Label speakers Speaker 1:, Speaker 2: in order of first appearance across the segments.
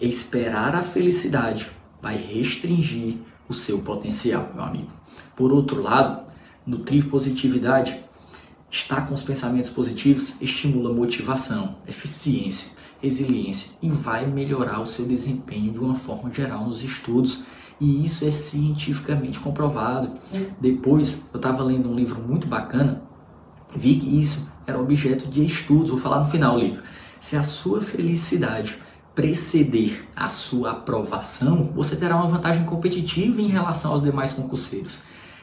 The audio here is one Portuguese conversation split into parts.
Speaker 1: Esperar a felicidade vai restringir o seu potencial, meu amigo. Por outro lado, nutrir positividade, estar com os pensamentos positivos estimula motivação, eficiência, resiliência e vai melhorar o seu desempenho de uma forma geral nos estudos. E isso é cientificamente comprovado. Depois, eu estava lendo um livro muito bacana, vi que isso era objeto de estudos. Vou falar no final do livro. Se a sua felicidade preceder a sua aprovação, você terá uma vantagem competitiva em relação aos demais concurseiros.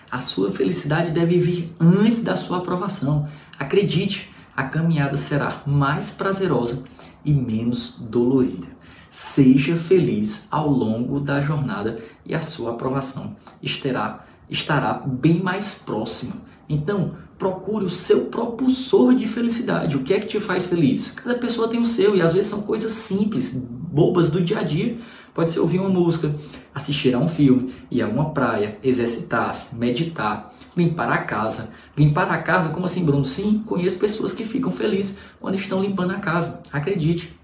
Speaker 1: A sua felicidade deve vir antes da sua aprovação. Acredite, a caminhada será mais prazerosa e menos dolorida. Seja feliz ao longo da jornada e a sua aprovação estará, estará bem mais próxima. Então, procure o seu propulsor de felicidade. O que é que te faz feliz? Cada pessoa tem o seu e às vezes são coisas simples, bobas do dia a dia. Pode ser ouvir uma música, assistir a um filme, ir a uma praia, exercitar-se, meditar, limpar a casa. Limpar a casa, como assim, Bruno? Sim, conheço pessoas que ficam felizes quando estão limpando a casa. Acredite.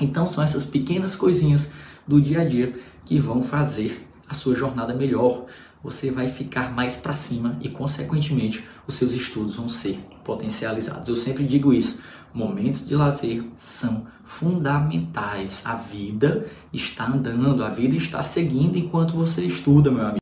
Speaker 1: Então são essas pequenas coisinhas do dia a dia que vão fazer a sua jornada melhor. Você vai ficar mais para cima e, consequentemente, os seus estudos vão ser potencializados. Eu sempre digo isso. Momentos de lazer são fundamentais. A vida está andando, a vida está seguindo enquanto você estuda, meu amigo.